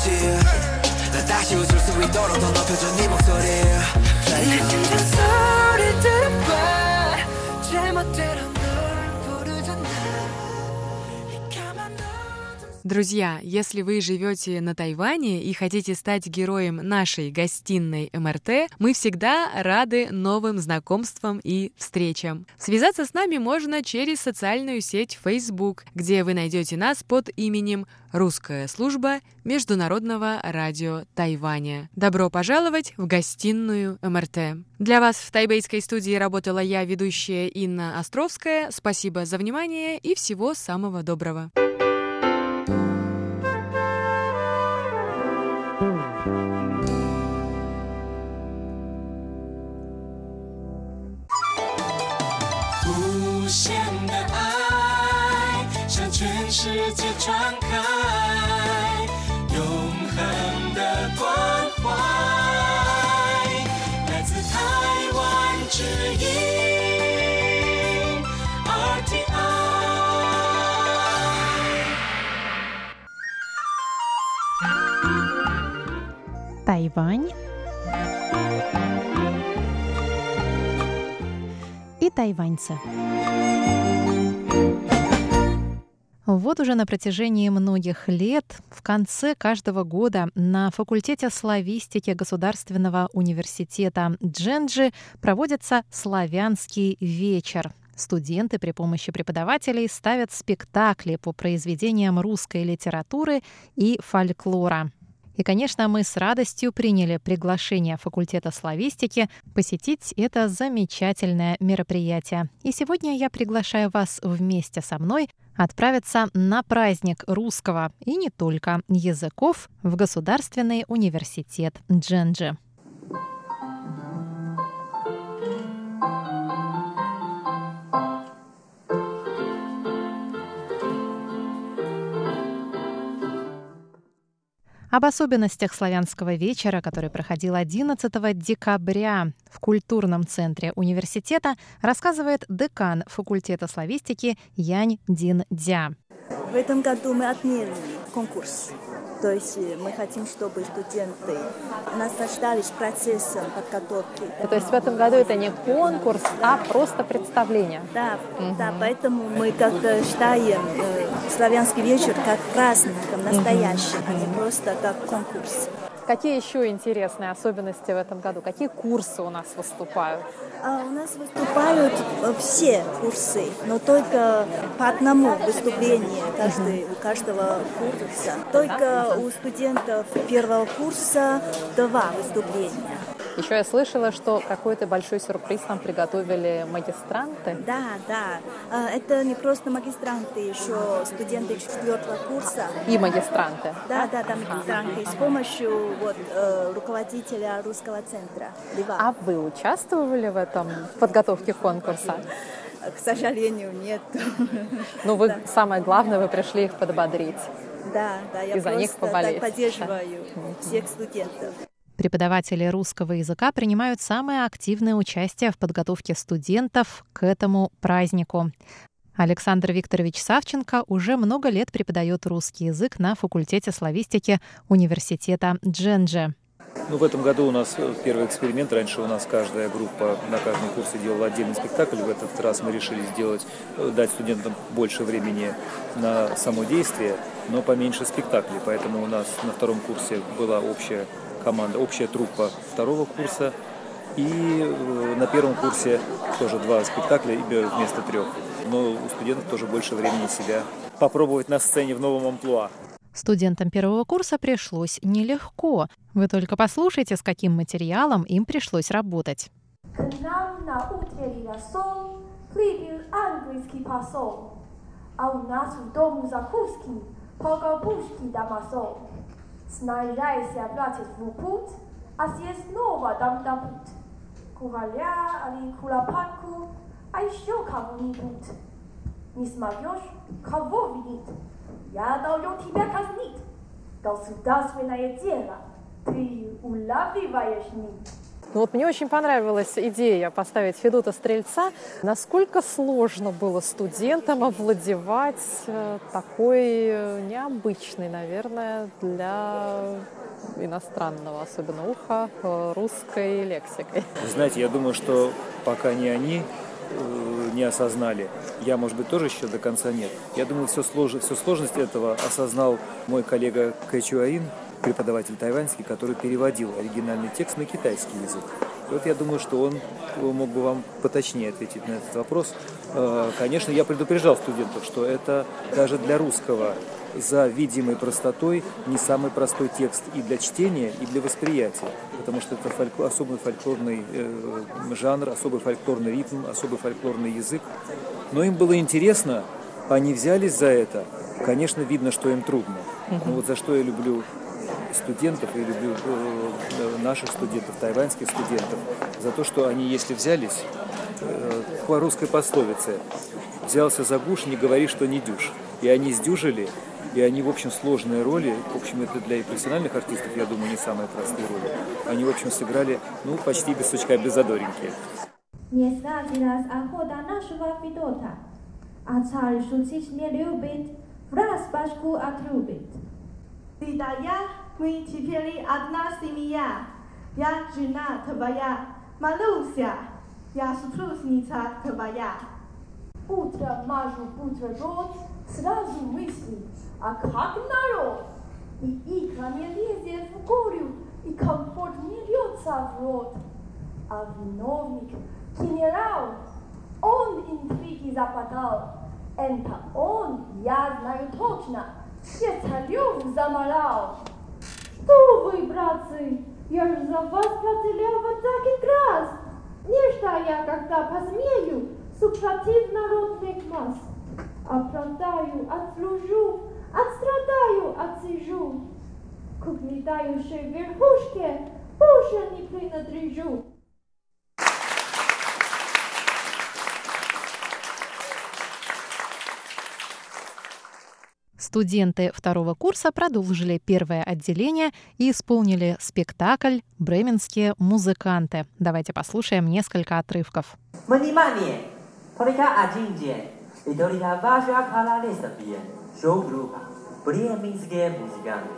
없지. 나 다시 웃을 수 있도록 더 높여줘 네 목소리. 내 심장 소리 들어봐 잘못대로 Друзья, если вы живете на Тайване и хотите стать героем нашей гостиной МРТ, мы всегда рады новым знакомствам и встречам. Связаться с нами можно через социальную сеть Facebook, где вы найдете нас под именем Русская служба Международного радио Тайваня. Добро пожаловать в гостиную МРТ. Для вас в тайбейской студии работала я, ведущая Инна Островская. Спасибо за внимание и всего самого доброго. Тайвань и тайваньцы. Вот уже на протяжении многих лет в конце каждого года на факультете славистики Государственного университета Дженджи проводится славянский вечер. Студенты при помощи преподавателей ставят спектакли по произведениям русской литературы и фольклора. И, конечно, мы с радостью приняли приглашение факультета славистики посетить это замечательное мероприятие. И сегодня я приглашаю вас вместе со мной отправиться на праздник русского и не только языков в Государственный университет Дженджи. Об особенностях славянского вечера, который проходил 11 декабря в культурном центре университета, рассказывает декан факультета славистики Янь Дин Дя. В этом году мы отменили конкурс. То есть э, мы хотим, чтобы студенты наслаждались процессом подготовки. Ну, то есть в этом году это не конкурс, а просто представление. Да, угу. да поэтому мы как-то считаем э, славянский вечер как праздником настоящим, угу. а не просто как конкурс. Какие еще интересные особенности в этом году? Какие курсы у нас выступают? А у нас выступают все курсы, но только по одному выступлению каждый, у каждого курса. Только у студентов первого курса два выступления. Еще я слышала, что какой-то большой сюрприз нам приготовили магистранты. Да, да. А, это не просто магистранты, еще студенты четвертого курса. И магистранты. Да, да, да, магистранты. С помощью вот, э, руководителя русского центра Льва. А вы участвовали в этом в подготовке конкурса? К сожалению, нет. Ну, вы да. самое главное, вы пришли их подбодрить. Да, да, я и за них поболеть. поддерживаю всех студентов. Преподаватели русского языка принимают самое активное участие в подготовке студентов к этому празднику. Александр Викторович Савченко уже много лет преподает русский язык на факультете славистики университета Дженджи. Ну, в этом году у нас первый эксперимент. Раньше у нас каждая группа на каждом курсе делала отдельный спектакль. В этот раз мы решили сделать, э, дать студентам больше времени на само действие, но поменьше спектаклей. Поэтому у нас на втором курсе была общая команда, общая труппа второго курса. И э, на первом курсе тоже два спектакля вместо трех. Но у студентов тоже больше времени себя попробовать на сцене в новом амплуа. Студентам первого курса пришлось нелегко. Вы только послушайте, с каким материалом им пришлось работать. К нам на утренний рассол прибыл английский посол, а у нас в дому закуски по-голубушки домосол. Снаряйся, братец, в путь, а съесть снова дам добут. Кураля али куропатку, а еще кого-нибудь. Не смогешь, кого винить? Я должен тебя казнить. Государственное дело. Ты улавливаешь нить. Ну вот мне очень понравилась идея поставить Федота Стрельца. Насколько сложно было студентам овладевать э, такой э, необычной, наверное, для иностранного, особенно уха, э, русской лексикой? Знаете, я думаю, что пока не они, не осознали. Я, может быть, тоже еще до конца нет. Я думаю, все, слож... все сложность этого осознал мой коллега Кэ Чуаин, преподаватель тайваньский, который переводил оригинальный текст на китайский язык. И вот я думаю, что он мог бы вам поточнее ответить на этот вопрос. Э, конечно, я предупреждал студентов, что это даже для русского за видимой простотой не самый простой текст и для чтения, и для восприятия, потому что это фольклор, особый фольклорный э, жанр, особый фольклорный ритм, особый фольклорный язык. Но им было интересно, они взялись за это. Конечно, видно, что им трудно. Но вот за что я люблю студентов, и люблю э, наших студентов, тайваньских студентов, за то, что они, если взялись, э, по русской пословице, взялся за гуш, не говори, что не дюш. И они сдюжили, и они, в общем, сложные роли, в общем, это для профессиональных артистов, я думаю, не самые простые роли. Они, в общем, сыграли, ну, почти без сучка, без задоринки. Не охота нашего Федота, а царь шутить не любит, враз башку отрубит. Ты да я, мы теперь одна семья. Я жена твоя, Малуся. Я супружница твоя. Утром мажу бутерброд, сразу мысли, а как народ? И икра не лезет в горю, и комфорт не льется в рот. А виновник, генерал, он интриги западал. Это он, я знаю точно, все царев заморал. Что вы, братцы, я же за вас потерял вот так и раз. Нечто я когда посмею, супротив народных масс. Оправдаю, отслужу, отстрадаю, отсижу. К угнетающей верхушке больше не принадлежу. Студенты второго курса продолжили первое отделение и исполнили спектакль «Бременские музыканты». Давайте послушаем несколько отрывков. Внимание! Только один день. И только ваша королевстве шоу-группа «Бременские музыканты»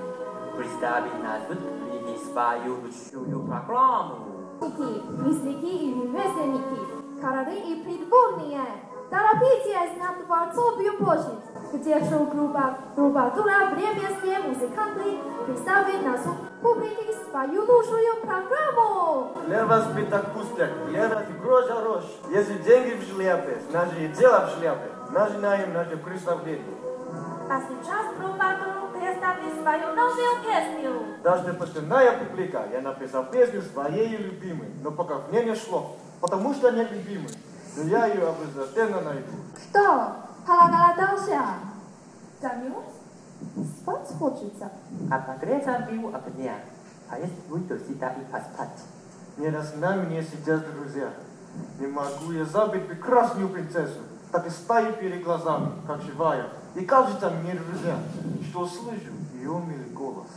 представит нас тут и споющую программу. Мясники и ремесленники, короли и придворные, торопитесь на Дворцовую площадь, где шоу-группа «Трубадура Бременские музыканты» представит нас публике свою лучшую программу. Для вас пятак пустяк, для вас гроза рожь. Если деньги в шляпе, значит дело в шляпе. Начинаем наше представление. А сейчас Трубадур представит свою новую песню. Даже постоянная публика, я написал песню своей любимой, но пока в ней не слов, потому что нет любимой. Но я ее обязательно найду. Что? Проголодался? Замерз? Спать хочется. А погреться бил огня. А если выйду сюда и поспать? Нет, с нами не сидят друзья. Не могу я забыть прекрасную принцессу. Так и стою перед глазами, как живая. И кажется мне, друзья, что слышу ее милый голос.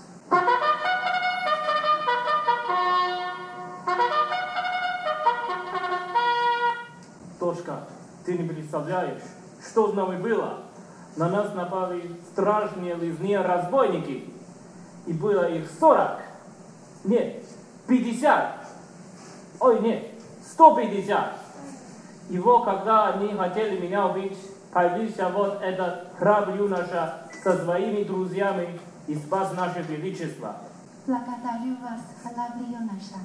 Ты не представляешь, что с нами было? На нас напали страшные лизные разбойники. И было их сорок. Нет, пятьдесят. Ой, нет, сто пятьдесят. И вот, когда они хотели меня убить, появился вот этот храбрый юноша со своими друзьями и спас наше величество. Благодарю вас, храбрый юноша.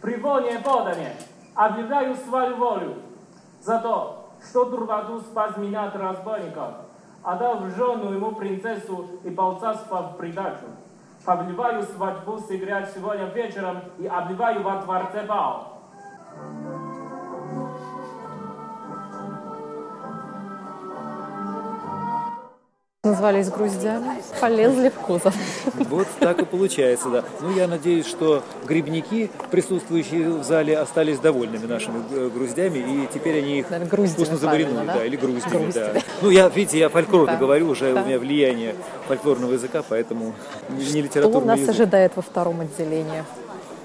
Привольное подание. Объявляю свою волю за то, что Турбаду спас меня от разбойников, отдав в жену ему принцессу и полцарства в придачу. Повливаю свадьбу сыграть сегодня вечером и обливаю во дворце бал. Назвались груздями, полезли в кузов. Вот так и получается, да. Ну, я надеюсь, что грибники, присутствующие в зале, остались довольными нашими э, груздями, и теперь они их груздями вкусно правильно, да? да? или груздями, Груздями. да. Ну, я, видите, я фольклорно Да. говорю, уже Да. у меня влияние фольклорного языка, поэтому не Что литературный нас язык. ожидает во втором отделении?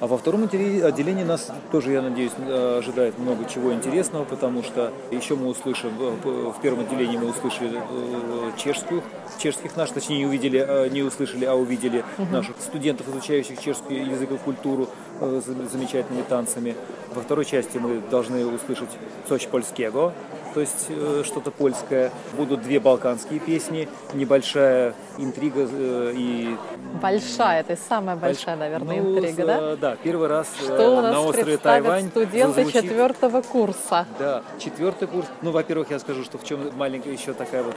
А во втором отделе- отделении нас тоже, я надеюсь, э, ожидает много чего интересного, потому что еще мы услышим, э, в первом отделении мы услышали э, чешскую, чешских наших, точнее не увидели, не услышали, а увидели наших студентов, изучающих чешский язык и культуру с замечательными танцами. Во второй части мы должны услышать «Цоч польскего», то есть э, что-то польское. Будут две балканские песни, небольшая интрига э, и Большая, это самая большая, наверное, ну, интрига, да? Да, первый раз э, Что у нас на острове Тайвань студенты зазвучит- четвертого курса? Да, четвертый курс. Ну, во-первых, я скажу, что в чем маленькая еще такая вот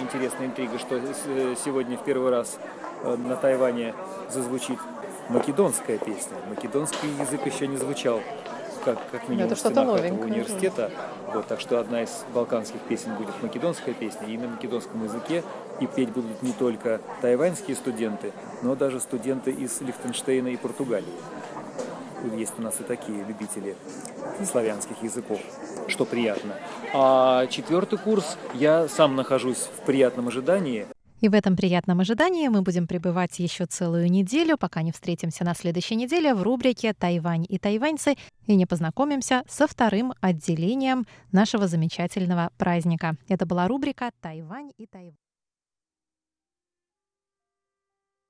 интересная интрига, что сегодня в первый раз на Тайване зазвучит македонская песня. Македонский язык еще не звучал как, как минимум Это в стенах этого университета. Вот, так что одна из балканских песен будет македонская песня, и на македонском языке. И петь будут не только тайваньские студенты, но даже студенты из Лихтенштейна и Португалии. Есть у нас и такие любители славянских языков, что приятно. А четвертый курс я сам нахожусь в приятном ожидании. И в этом приятном ожидании мы будем пребывать еще целую неделю, пока не встретимся на следующей неделе в рубрике «Тайвань и тайваньцы» и не познакомимся со вторым отделением нашего замечательного праздника. Это была рубрика «Тайвань и Тайвань».